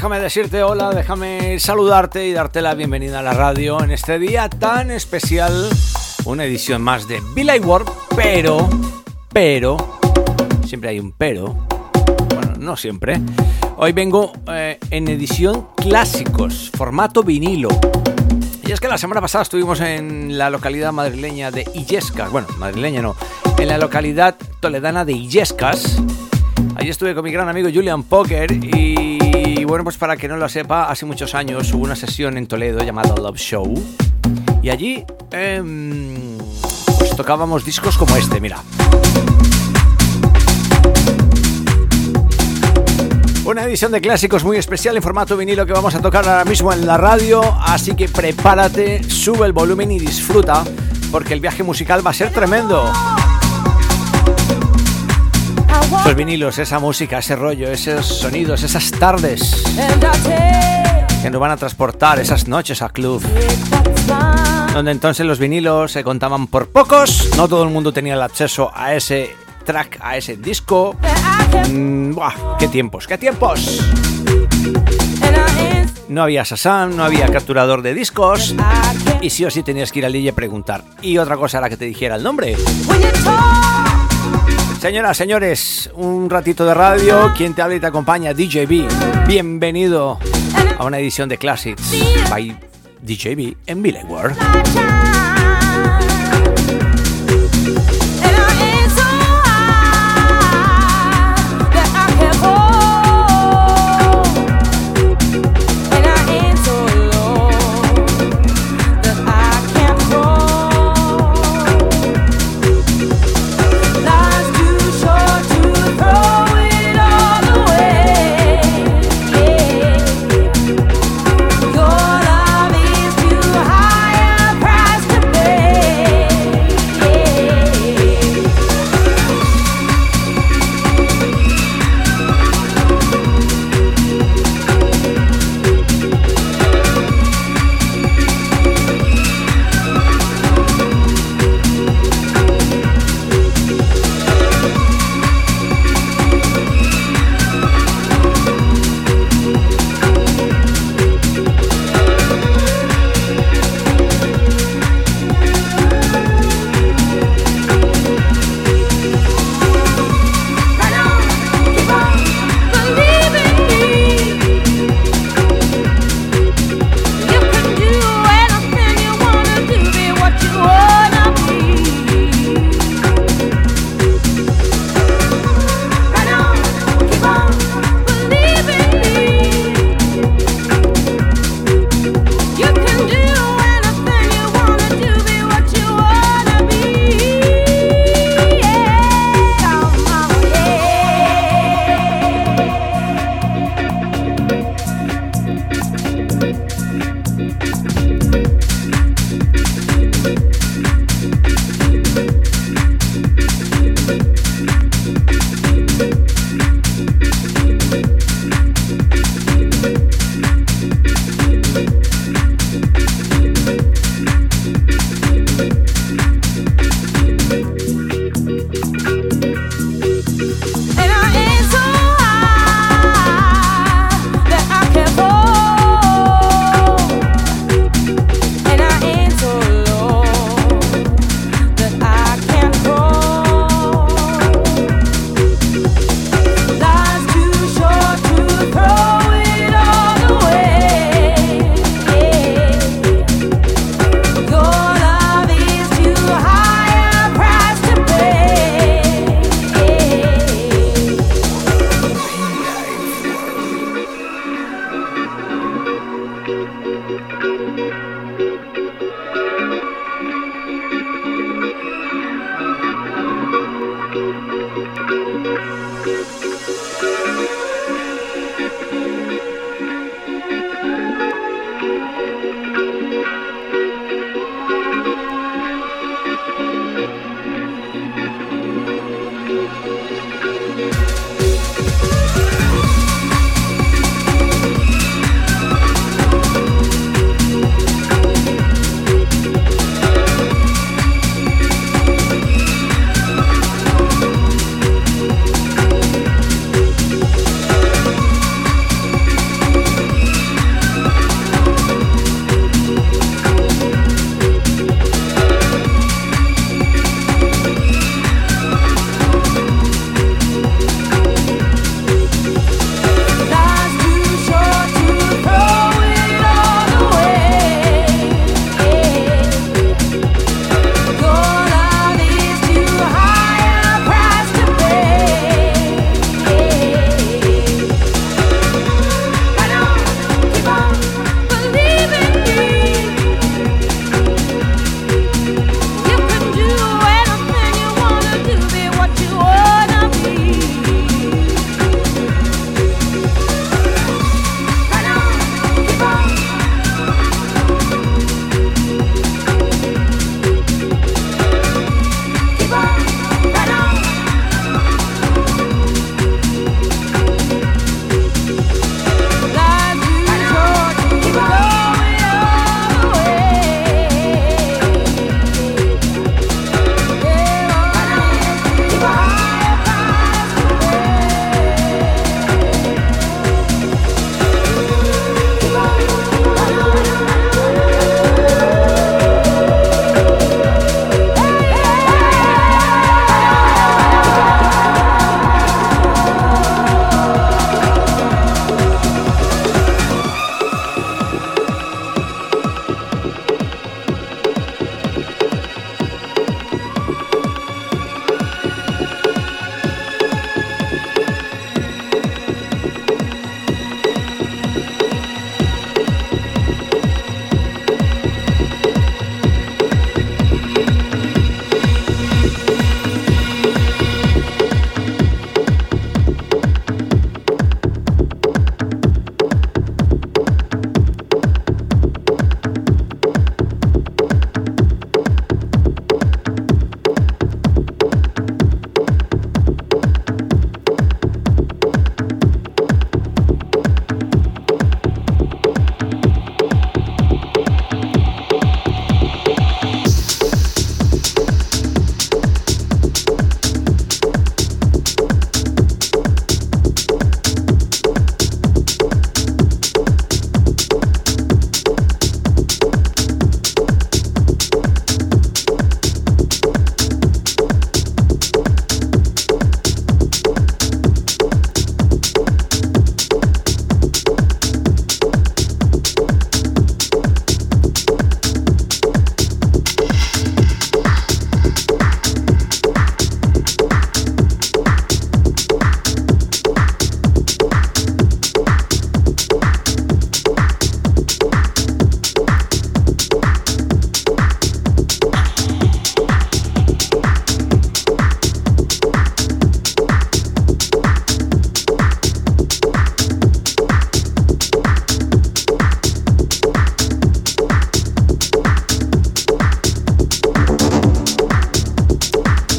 Déjame decirte hola, déjame saludarte y darte la bienvenida a la radio en este día tan especial. Una edición más de Billy World, pero, pero, siempre hay un pero. Bueno, no siempre. Hoy vengo eh, en edición clásicos, formato vinilo. Y es que la semana pasada estuvimos en la localidad madrileña de Illescas. Bueno, madrileña no, en la localidad toledana de Illescas. Allí estuve con mi gran amigo Julian Poker y bueno, pues para que no lo sepa, hace muchos años hubo una sesión en Toledo llamada Love Show. Y allí eh, pues tocábamos discos como este, mira. Una edición de clásicos muy especial en formato vinilo que vamos a tocar ahora mismo en la radio, así que prepárate, sube el volumen y disfruta, porque el viaje musical va a ser tremendo. Esos vinilos, esa música, ese rollo, esos sonidos, esas tardes que nos van a transportar, esas noches a club. Donde entonces los vinilos se contaban por pocos, no todo el mundo tenía el acceso a ese track, a ese disco. Mm, ¡Buah! ¡Qué tiempos, qué tiempos! No había Sassam, no había capturador de discos y sí o sí tenías que ir al DJ a preguntar. Y otra cosa era que te dijera el nombre. Señoras, señores, un ratito de radio. Quien te habla y te acompaña, DJB. Bienvenido a una edición de Classics by DJB en Billy World.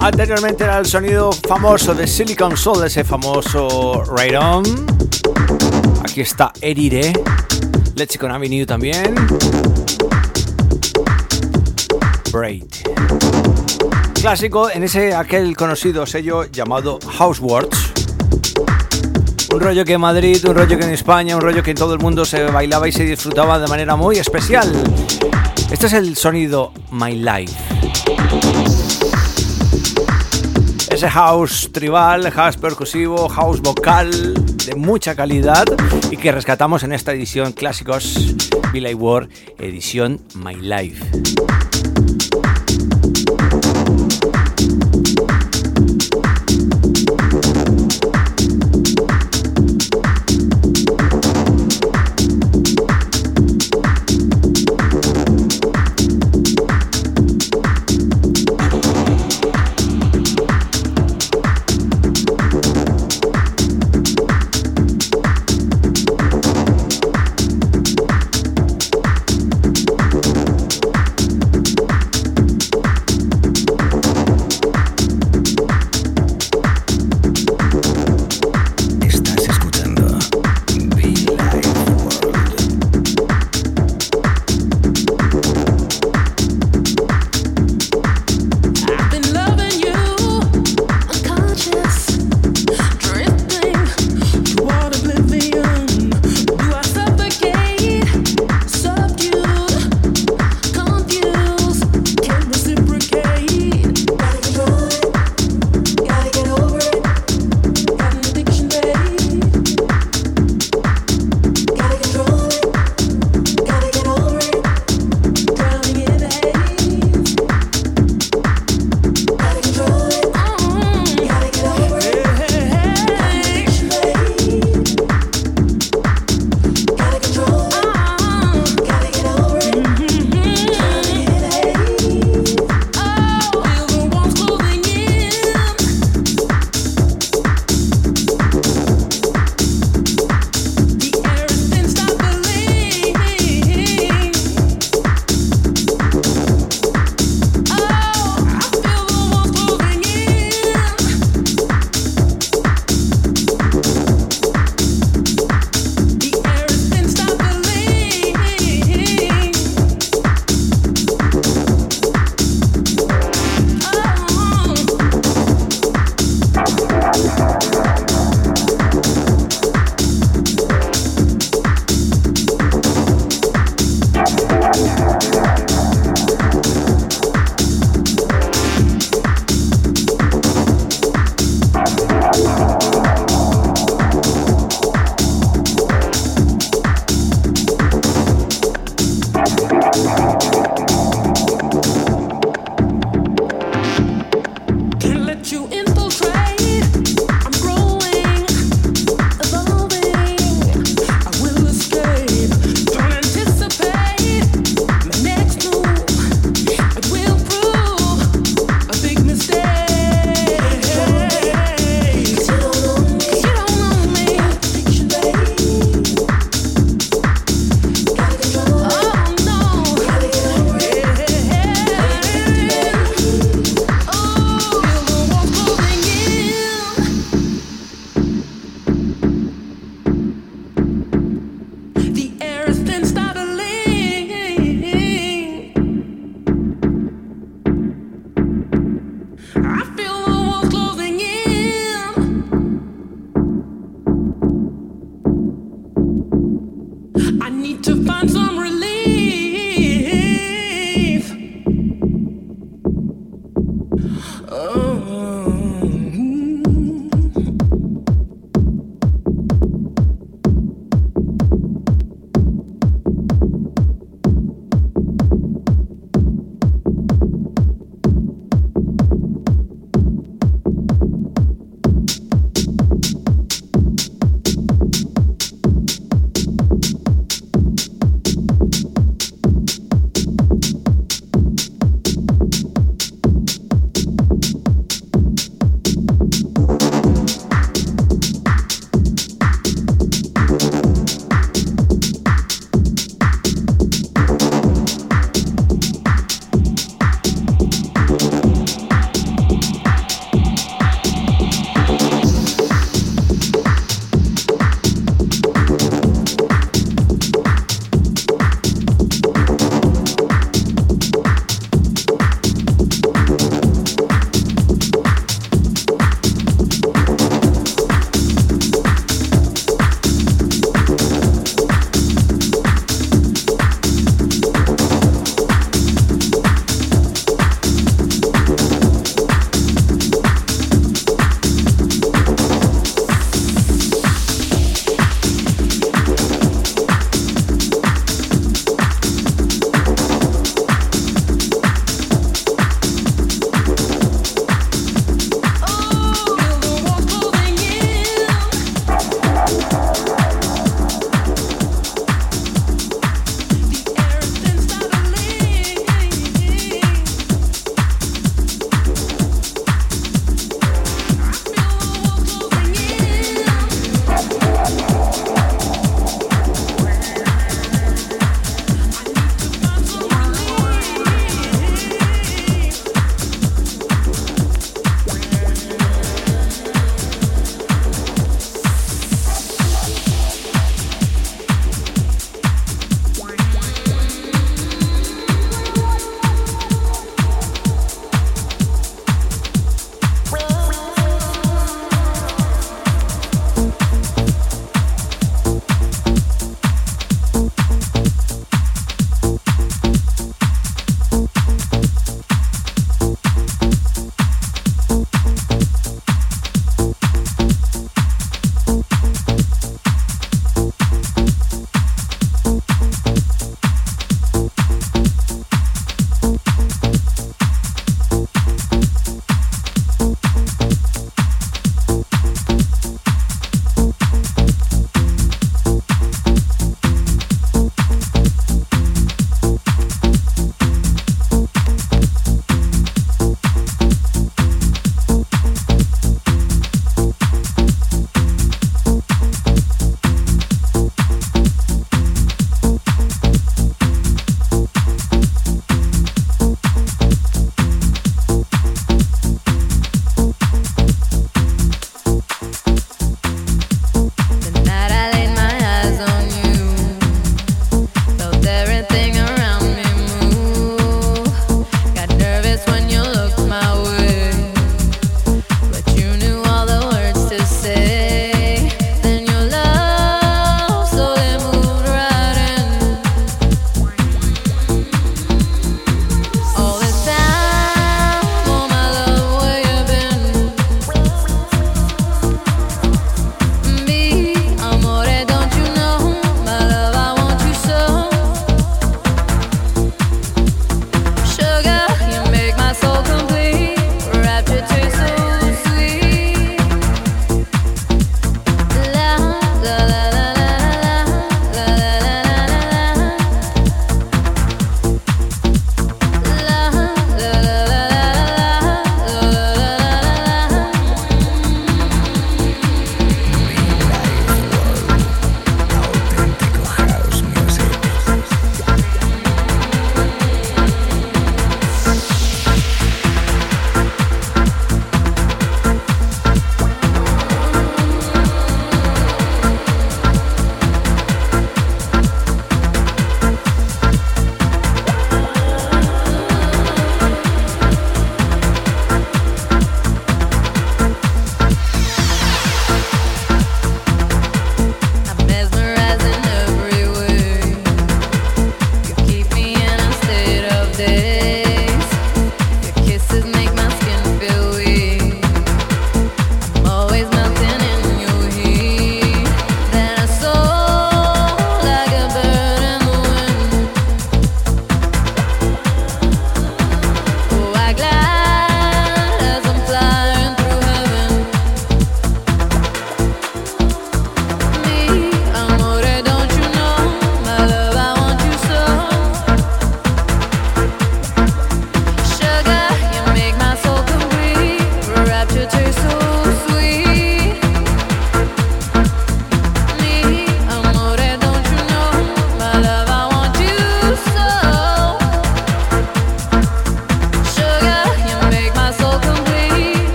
Anteriormente era el sonido famoso de Silicon Soul, ese famoso Right On. Aquí está Erire, Lexicon Avenue también. Braid. Clásico en ese aquel conocido sello llamado Houseworks. Un rollo que en Madrid, un rollo que en España, un rollo que en todo el mundo se bailaba y se disfrutaba de manera muy especial. Este es el sonido My Life. House tribal, house percusivo, house vocal de mucha calidad y que rescatamos en esta edición clásicos Billy Ward, edición My Life.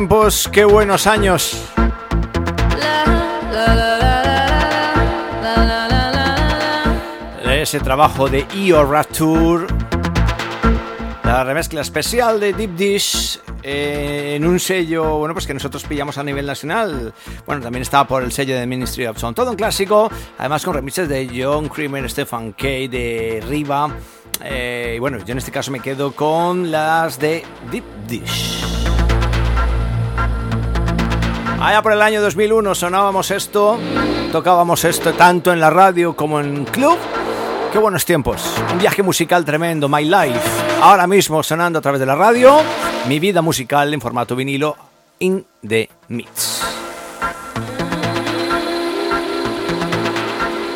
Tiempos, qué buenos años. Ese trabajo de Io Tour, la remezcla especial de Deep Dish eh, en un sello, bueno, pues que nosotros pillamos a nivel nacional. Bueno, también estaba por el sello de Ministry of Sound. Todo un clásico, además con remixes de John Creamer, Stefan Kay, de Riva. Eh, y bueno, yo en este caso me quedo con las de Deep Dish. Allá por el año 2001 sonábamos esto, tocábamos esto tanto en la radio como en club. Qué buenos tiempos. Un viaje musical tremendo, My Life. Ahora mismo sonando a través de la radio, mi vida musical en formato vinilo in the mix.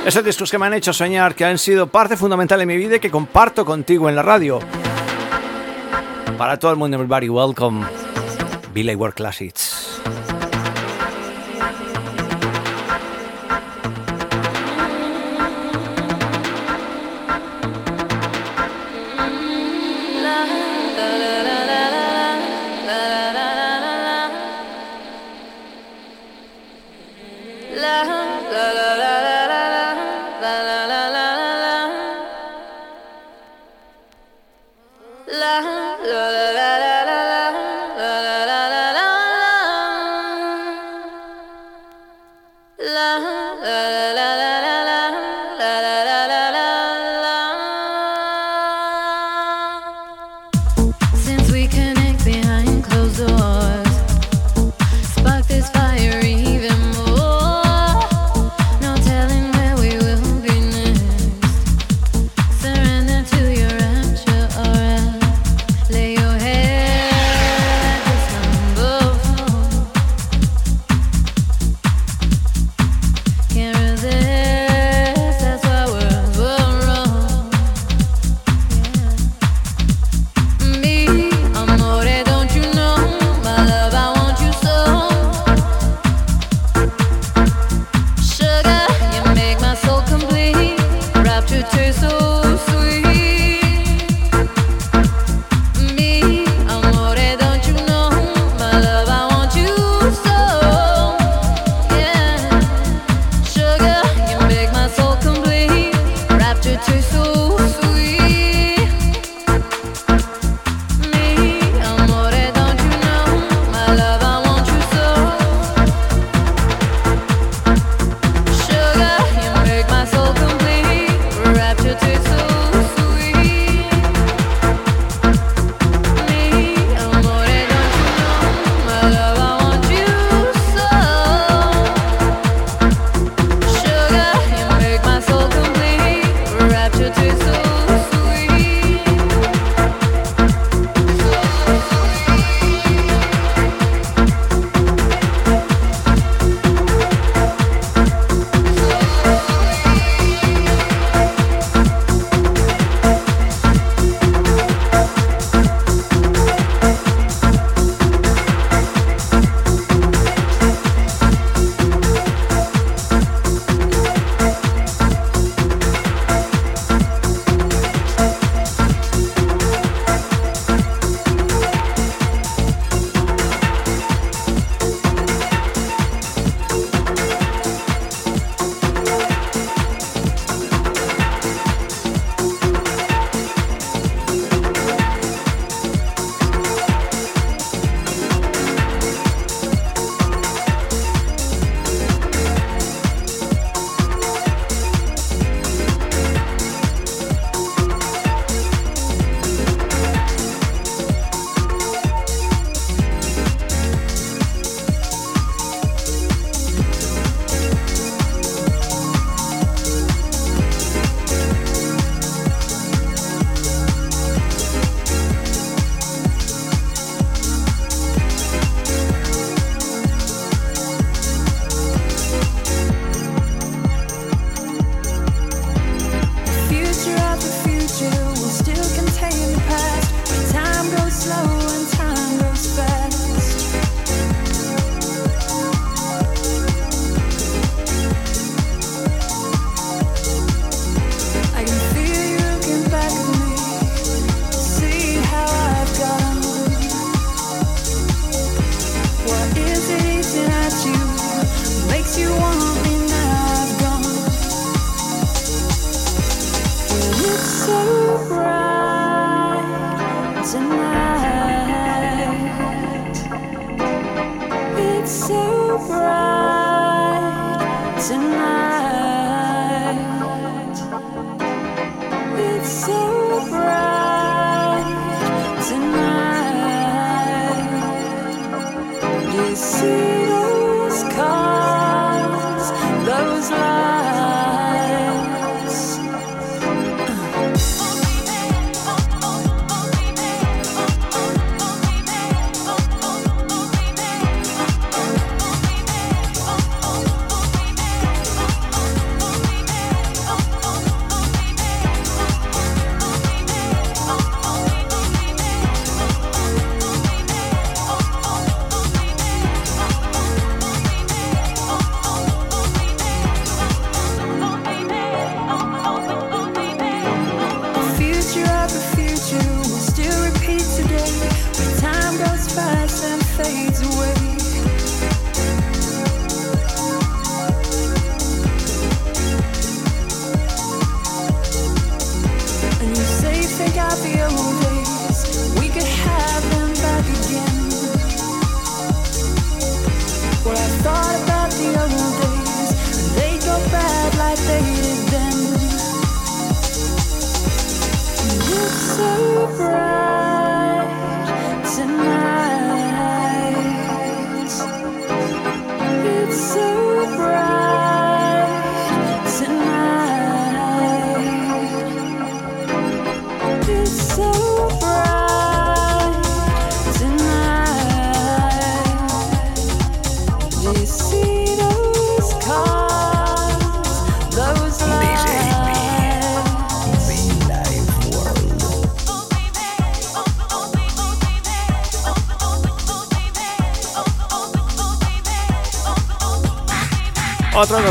Esos discos que me han hecho soñar, que han sido parte fundamental en mi vida y que comparto contigo en la radio. Para todo el mundo, everybody, welcome. Billy World Classics.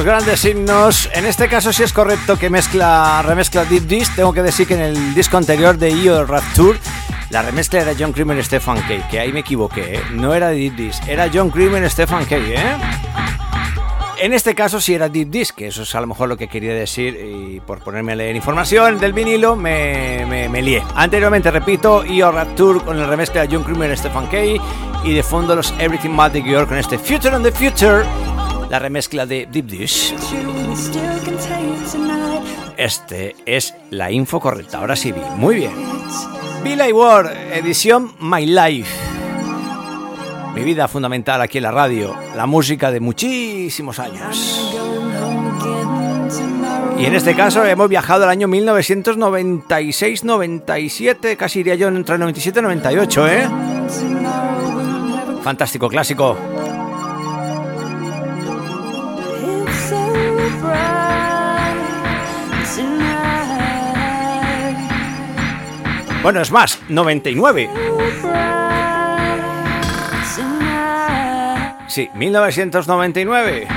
Grandes himnos. En este caso, si es correcto que mezcla, remezcla Deep Dish, tengo que decir que en el disco anterior de IO Rapture, la remezcla era John Creamer y Stefan Kay, que ahí me equivoqué, ¿eh? no era Deep Dish, era John Creamer y Stefan Kay, ¿eh? En este caso sí era Deep Dish, que eso es a lo mejor lo que quería decir y por ponerme a leer información del vinilo me, me, lié. Anteriormente, repito, IO Rapture con el remezcla de John Creamer y Stefan Kay y de fondo los Everything But The con este Future on the Future la remezcla de Deep Dish. Este es la info correcta. Ahora sí vi. Muy bien. Billy Ward, edición My Life. Mi vida fundamental aquí en la radio. La música de muchísimos años. Y en este caso hemos viajado al año 1996-97, casi iría yo entre 97 y 98, ¿eh? Fantástico clásico. Bueno, es más, 99. Sí, 1999.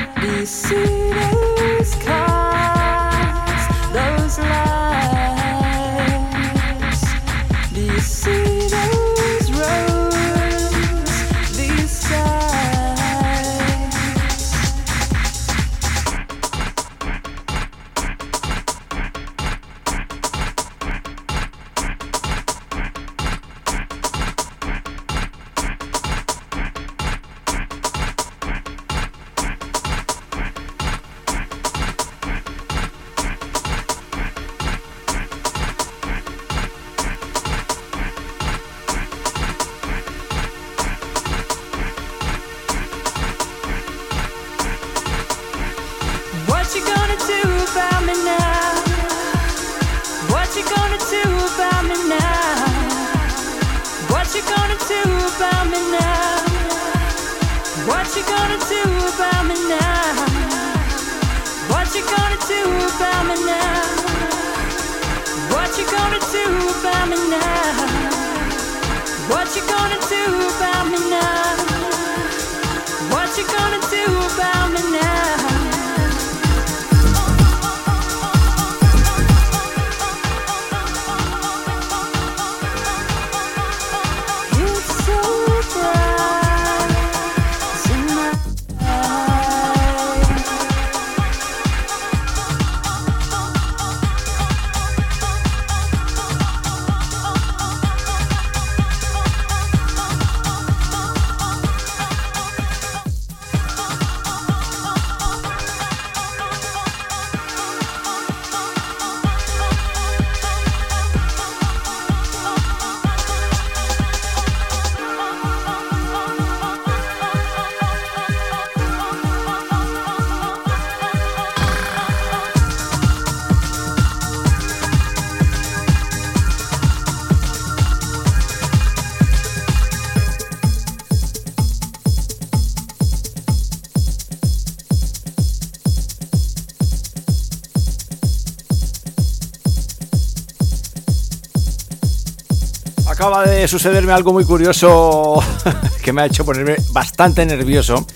De sucederme algo muy curioso que me ha hecho ponerme bastante nervioso.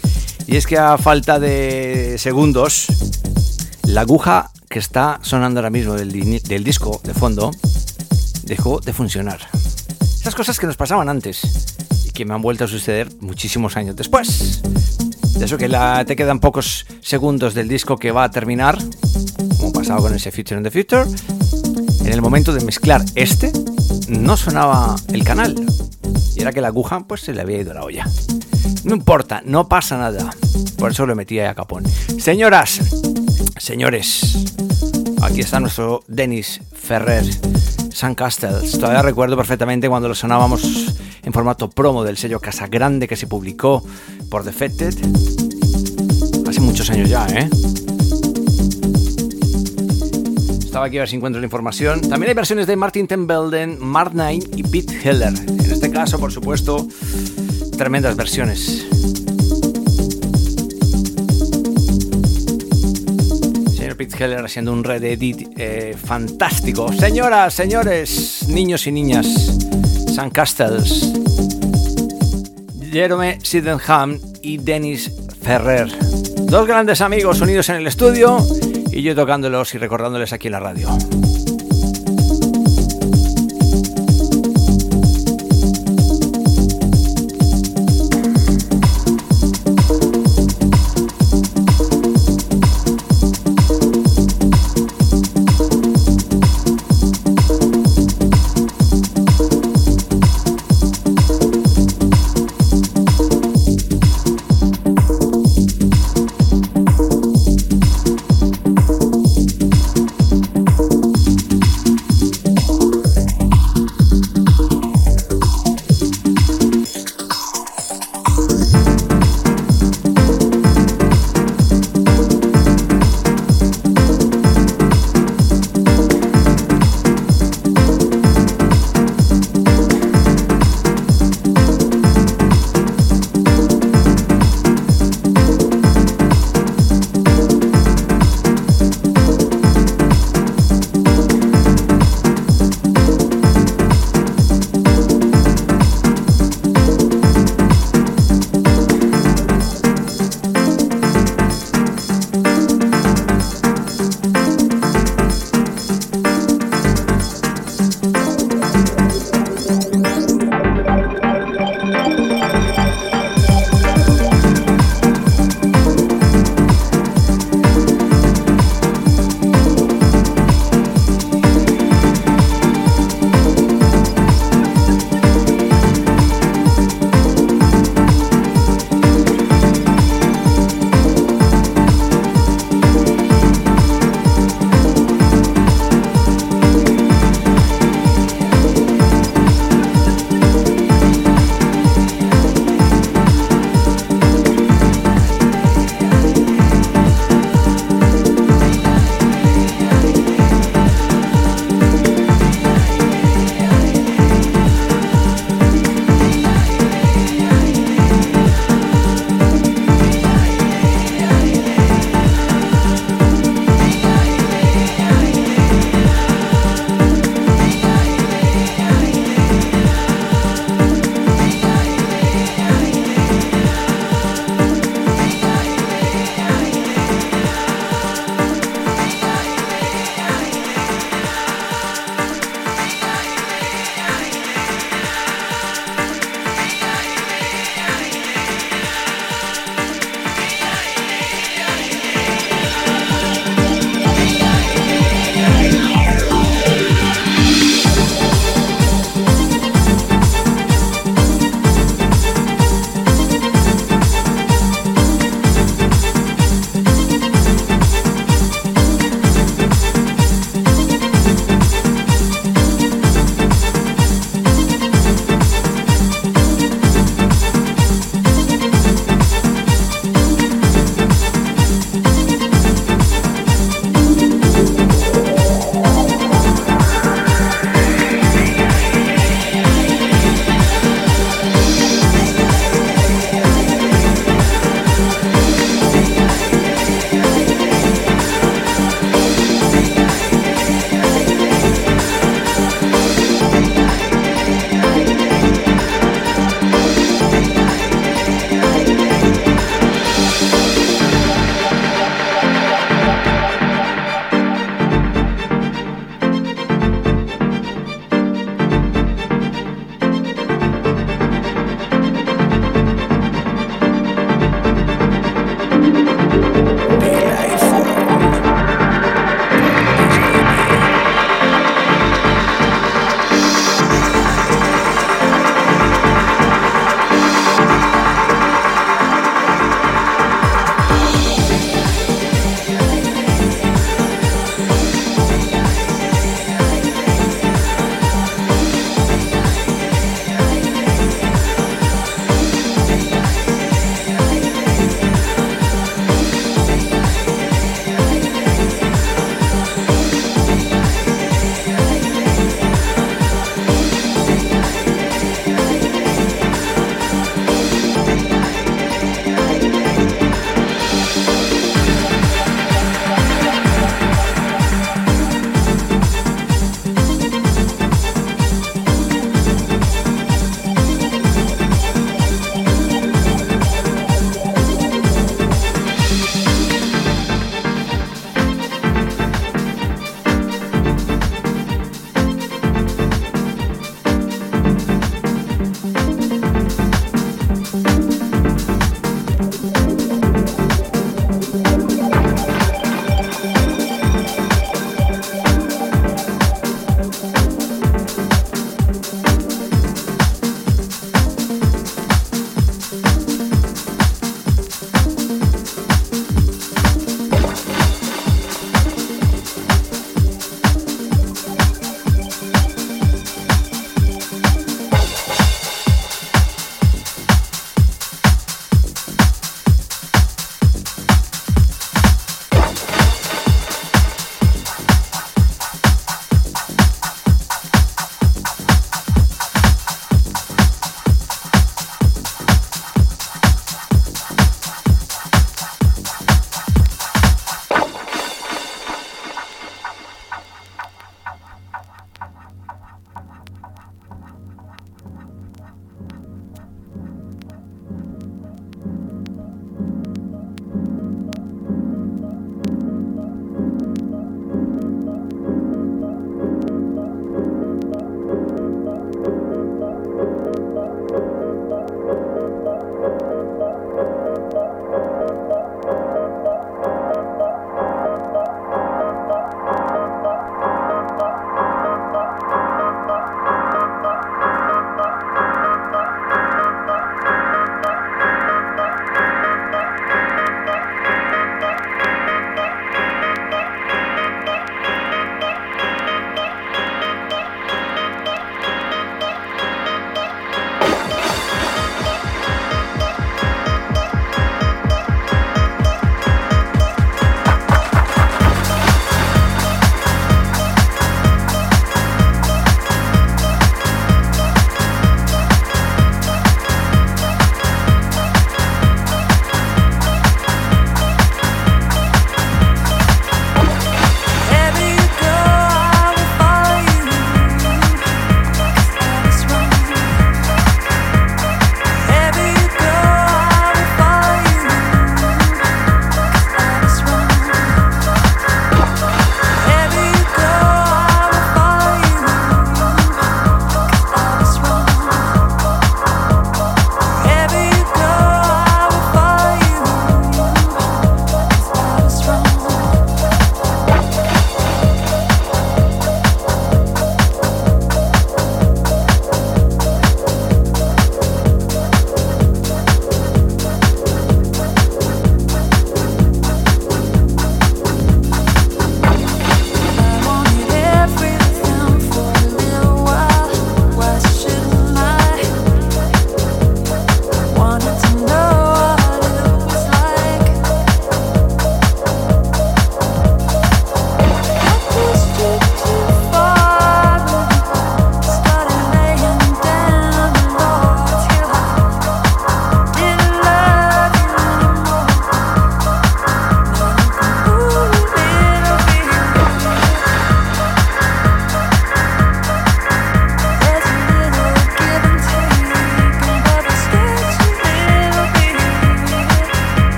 Y es que a falta de segundos, la aguja que está sonando ahora mismo del, disco de fondo dejó de funcionar. Esas cosas que nos pasaban antes y que me han vuelto a suceder muchísimos años después. De eso que la, te quedan pocos segundos del disco que va a terminar, como pasaba con ese Future in the Future. En el momento de mezclar este, no sonaba el canal. Y era que la aguja pues se le había ido la olla. No importa, no pasa nada. Por eso lo metí a capón. Señoras, señores, aquí está nuestro Denis Ferrer, San Castells. Todavía recuerdo perfectamente cuando lo sonábamos en formato promo del sello Casa Grande que se publicó por Defected. Hace muchos años ya, ¿eh? Estaba aquí a ver si encuentro la información. También hay versiones de Martin Tembelden, Mark Nine y Pete Heller. En este caso, por supuesto, tremendas versiones. Señor Pete Heller haciendo un red edit eh, fantástico. Señoras, señores, niños y niñas, San Castells, Jerome Sydenham y Dennis Ferrer. Dos grandes amigos unidos en el estudio y yo tocándolos y recordándoles aquí en la radio.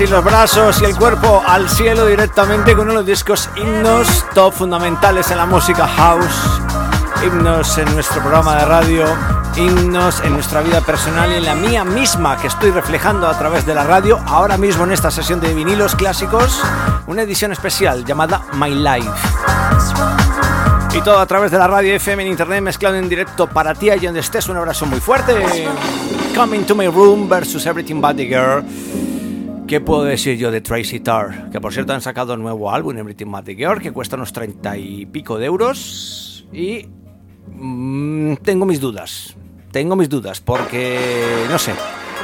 Y los brazos y el cuerpo al cielo directamente con unos discos himnos top fundamentales en la música house, himnos en nuestro programa de radio, himnos en nuestra vida personal y en la mía misma que estoy reflejando a través de la radio ahora mismo en esta sesión de vinilos clásicos, una edición especial llamada My Life. Y todo a través de la radio FM en internet mezclado en directo para ti y donde estés. Un abrazo muy fuerte. Coming to my room versus Everything But the Girl. ¿Qué puedo decir yo de Tracy Tarr? Que por cierto han sacado un nuevo álbum, Everything But Girl, que cuesta unos treinta y pico de euros. Y mmm, tengo mis dudas. Tengo mis dudas porque, no sé,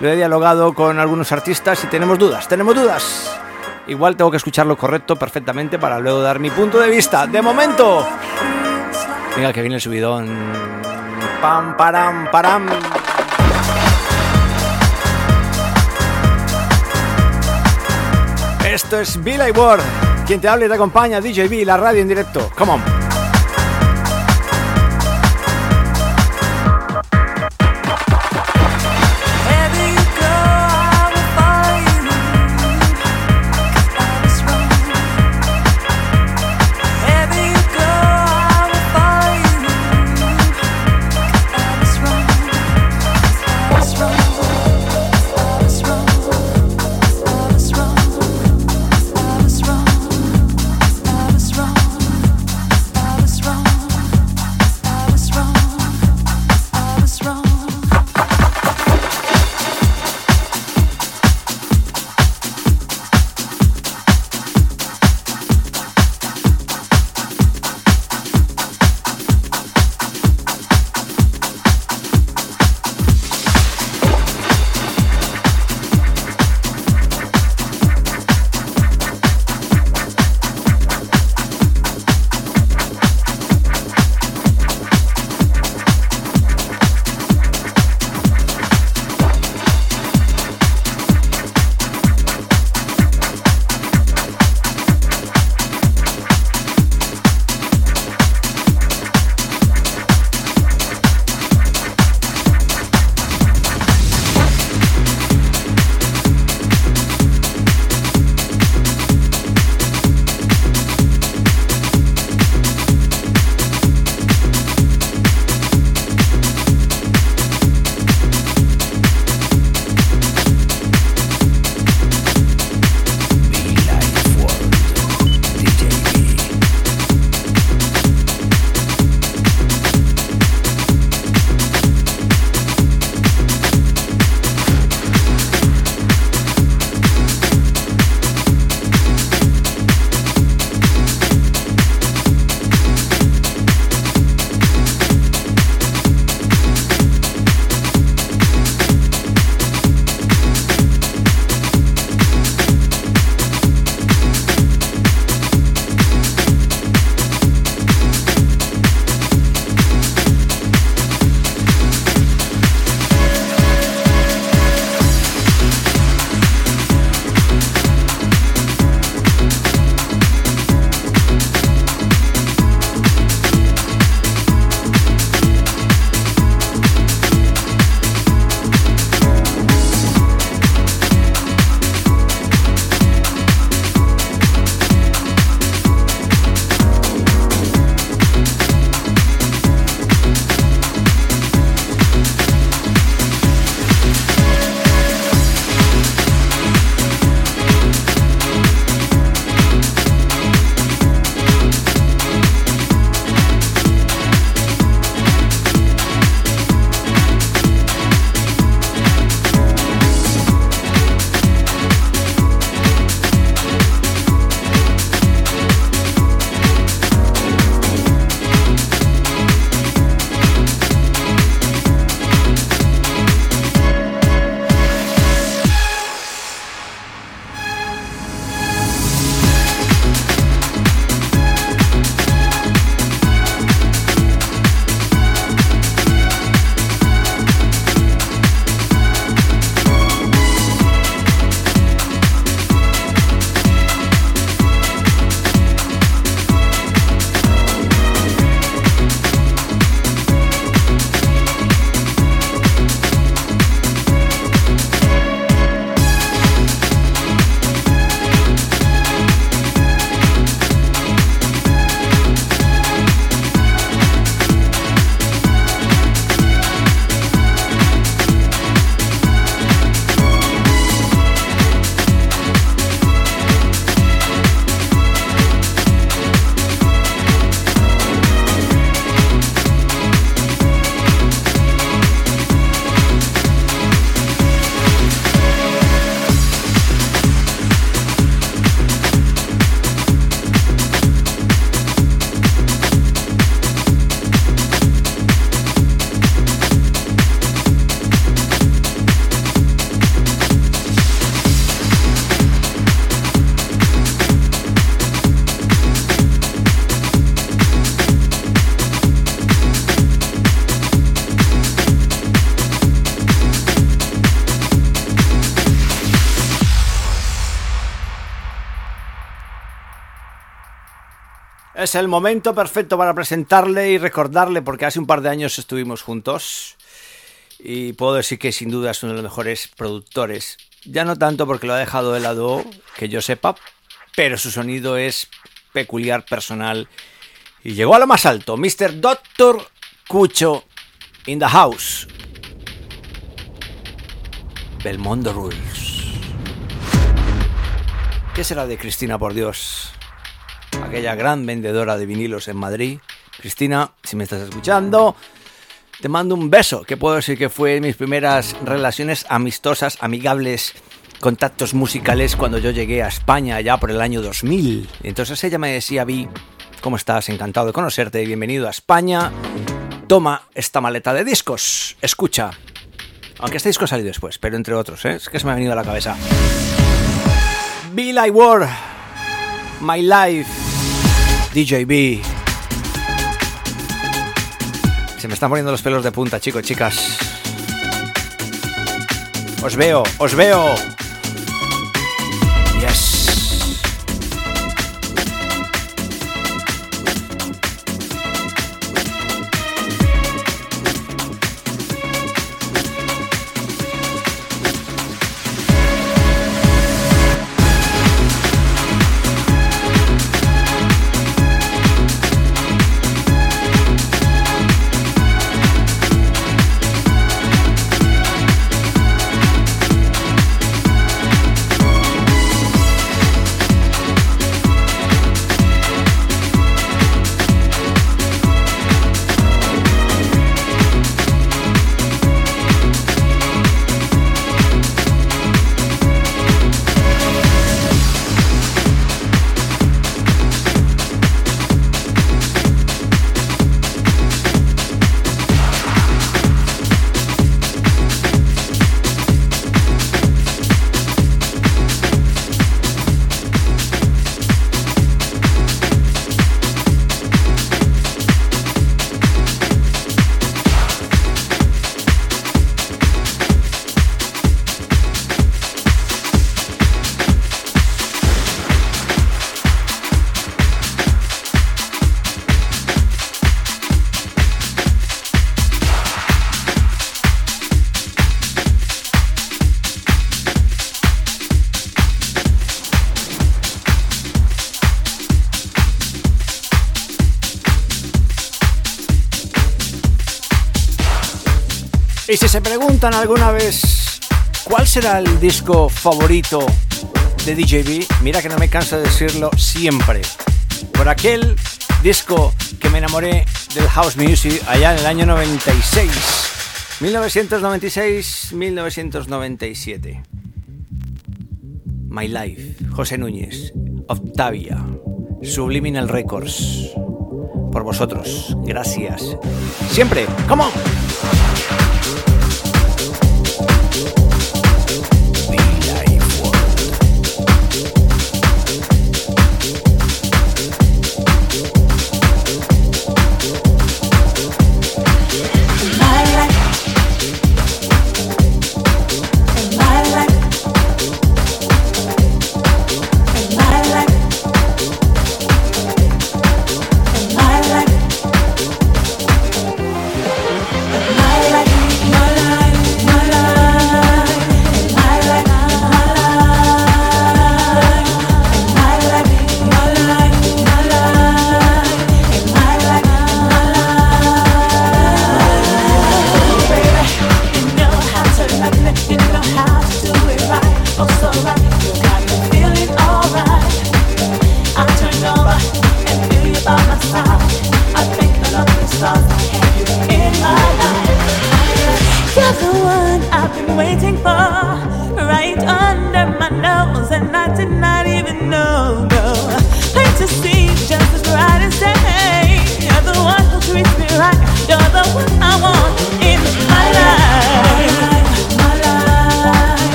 lo he dialogado con algunos artistas y tenemos dudas, tenemos dudas. Igual tengo que escuchar lo correcto perfectamente para luego dar mi punto de vista. De momento, venga que viene el subidón. Pam, param, param. Esto es Bill Ward. Quien te habla y te acompaña, DJ B, la radio en directo. Come on. Es el momento perfecto para presentarle y recordarle, porque hace un par de años estuvimos juntos y puedo decir que sin duda es uno de los mejores productores. Ya no tanto porque lo ha dejado de lado, que yo sepa, pero su sonido es peculiar, personal y llegó a lo más alto. Mr. Doctor Cucho in the house. Belmondo Rules. ¿Qué será de Cristina, por Dios? Aquella gran vendedora de vinilos en Madrid. Cristina, si me estás escuchando, te mando un beso, que puedo decir que fue mis primeras relaciones amistosas, amigables, contactos musicales cuando yo llegué a España ya por el año 2000. Entonces ella me decía, Vi, ¿cómo estás? Encantado de conocerte, bienvenido a España. Toma esta maleta de discos, escucha. Aunque este disco salió después, pero entre otros, ¿eh? es que se me ha venido a la cabeza. Be Like War, My Life. DJB. Se me están poniendo los pelos de punta, chicos, chicas. Os veo, os veo. Y si se preguntan alguna vez cuál será el disco favorito de DJB, mira que no me canso de decirlo siempre. Por aquel disco que me enamoré del house music allá en el año 96. 1996-1997. My Life, José Núñez, Octavia, Subliminal Records. Por vosotros, gracias. Siempre, come on.